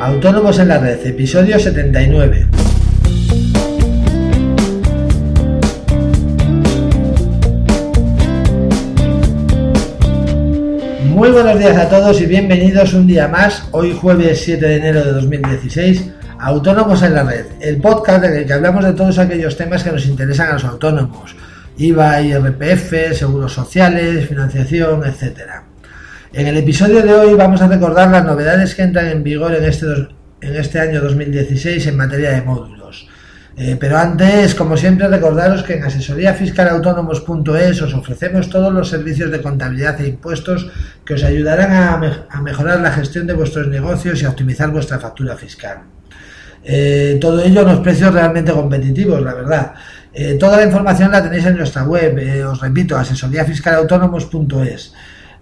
Autónomos en la Red, episodio 79. Muy buenos días a todos y bienvenidos un día más, hoy jueves 7 de enero de 2016, Autónomos en la Red, el podcast en el que hablamos de todos aquellos temas que nos interesan a los autónomos, IVA, IRPF, seguros sociales, financiación, etcétera. En el episodio de hoy vamos a recordar las novedades que entran en vigor en este, en este año 2016 en materia de módulos. Eh, pero antes, como siempre, recordaros que en asesoríafiscalautónomos.es os ofrecemos todos los servicios de contabilidad e impuestos que os ayudarán a, mejorar la gestión de vuestros negocios y a optimizar vuestra factura fiscal. Eh, todo ello a unos precios realmente competitivos, la verdad. Eh, toda la información la tenéis en nuestra web, os repito, asesoríafiscalautónomos.es.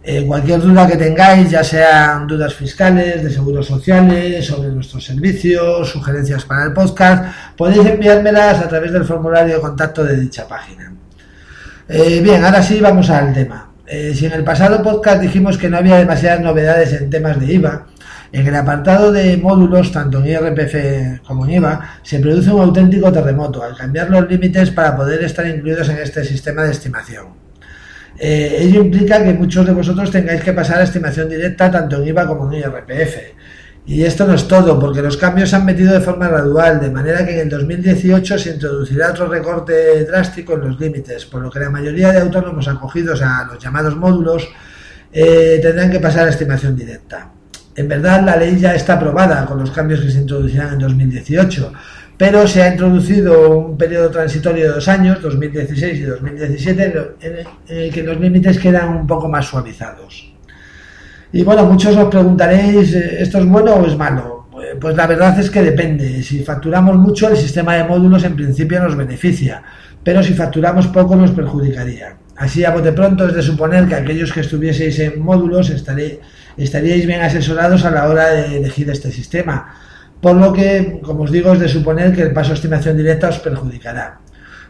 Eh, cualquier duda que tengáis, ya sean dudas fiscales, de seguros sociales, sobre nuestros servicios, sugerencias para el podcast, podéis enviármelas a través del formulario de contacto de dicha página. Eh, bien, ahora sí vamos al tema. Eh, si en el pasado podcast dijimos que no había demasiadas novedades en temas de IVA, en el apartado de módulos, tanto en IRPF como en IVA, se produce un auténtico terremoto al cambiar los límites para poder estar incluidos en este sistema de estimación. Eh, ello implica que muchos de vosotros tengáis que pasar a estimación directa tanto en IVA como en IRPF. Y esto no es todo, porque los cambios se han metido de forma gradual, de manera que en el 2018 se introducirá otro recorte drástico en los límites, por lo que la mayoría de autónomos acogidos a los llamados módulos eh, tendrán que pasar a estimación directa. En verdad, la ley ya está aprobada con los cambios que se introducirán en 2018, pero se ha introducido un periodo transitorio de dos años, 2016 y 2017, en el que los límites quedan un poco más suavizados. Y bueno, muchos os preguntaréis, eh, ¿esto es bueno o es malo? Pues la verdad es que depende. Si facturamos mucho, el sistema de módulos en principio nos beneficia, pero si facturamos poco nos perjudicaría. Así a bote pronto es de suponer que aquellos que estuvieseis en módulos estaríais bien asesorados a la hora de elegir este sistema por lo que, como os digo, es de suponer que el paso a estimación directa os perjudicará.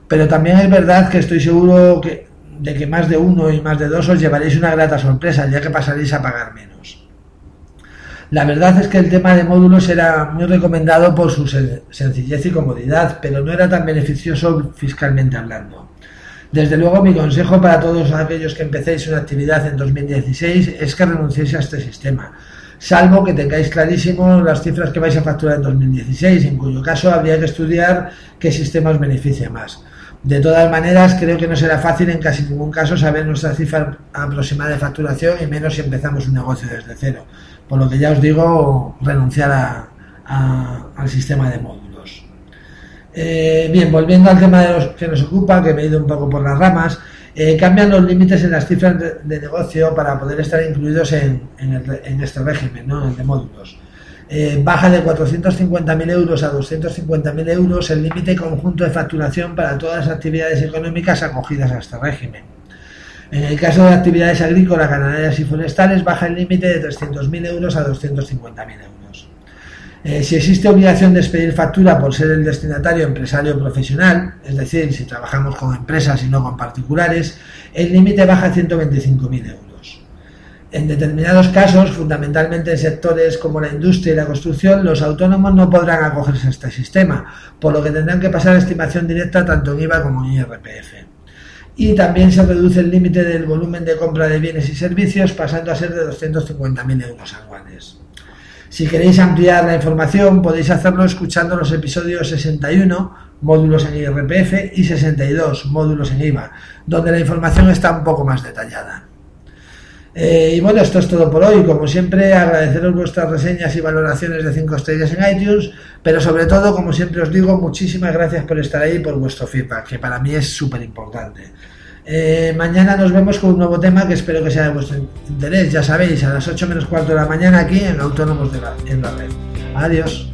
Pero también es verdad que estoy seguro de que más de uno y más de dos os llevaréis una grata sorpresa, ya que pasaréis a pagar menos. La verdad es que el tema de módulos era muy recomendado por su sencillez y comodidad, pero no era tan beneficioso fiscalmente hablando. Desde luego mi consejo para todos aquellos que empecéis una actividad en 2016 es que renunciéis a este sistema, salvo que tengáis clarísimo las cifras que vais a facturar en 2016, en cuyo caso habría que estudiar qué sistema os beneficia más. De todas maneras, creo que no será fácil en casi ningún caso saber nuestra cifra aproximada de facturación y menos si empezamos un negocio desde cero. Por lo que ya os digo, renunciar al sistema de módulos. Eh, bien, volviendo al tema de los que nos ocupa, que me he ido un poco por las ramas, eh, cambian los límites en las cifras de, negocio para poder estar incluidos en, este régimen, ¿no? el de módulos. Eh, baja de 450.000 euros a 250.000 euros el límite conjunto de facturación para todas las actividades económicas acogidas a este régimen. En el caso de actividades agrícolas, ganaderas y forestales, baja el límite de 300.000 euros a 250.000 euros. Eh, si existe obligación de expedir factura por ser el destinatario empresario profesional, es decir, si trabajamos con empresas y no con particulares, el límite baja a 125.000 euros. En determinados casos, fundamentalmente en sectores como la industria y la construcción, los autónomos no podrán acogerse a este sistema, por lo que tendrán que pasar a estimación directa tanto en IVA como en IRPF. Y también se reduce el límite del volumen de compra de bienes y servicios, pasando a ser de 250.000 euros anuales. Si queréis ampliar la información, podéis hacerlo escuchando los episodios 61, módulos en IRPF, y 62, módulos en IVA, donde la información está un poco más detallada. Eh, y bueno, esto es todo por hoy. Como siempre, agradeceros vuestras reseñas y valoraciones de 5 estrellas en iTunes, pero sobre todo, como siempre os digo, muchísimas gracias por estar ahí y por vuestro feedback, que para mí es súper importante. Eh, mañana nos vemos con un nuevo tema que espero que sea de vuestro interés. Ya sabéis, a las 8 menos cuarto de la mañana aquí en Autónomos de en la Red. Adiós.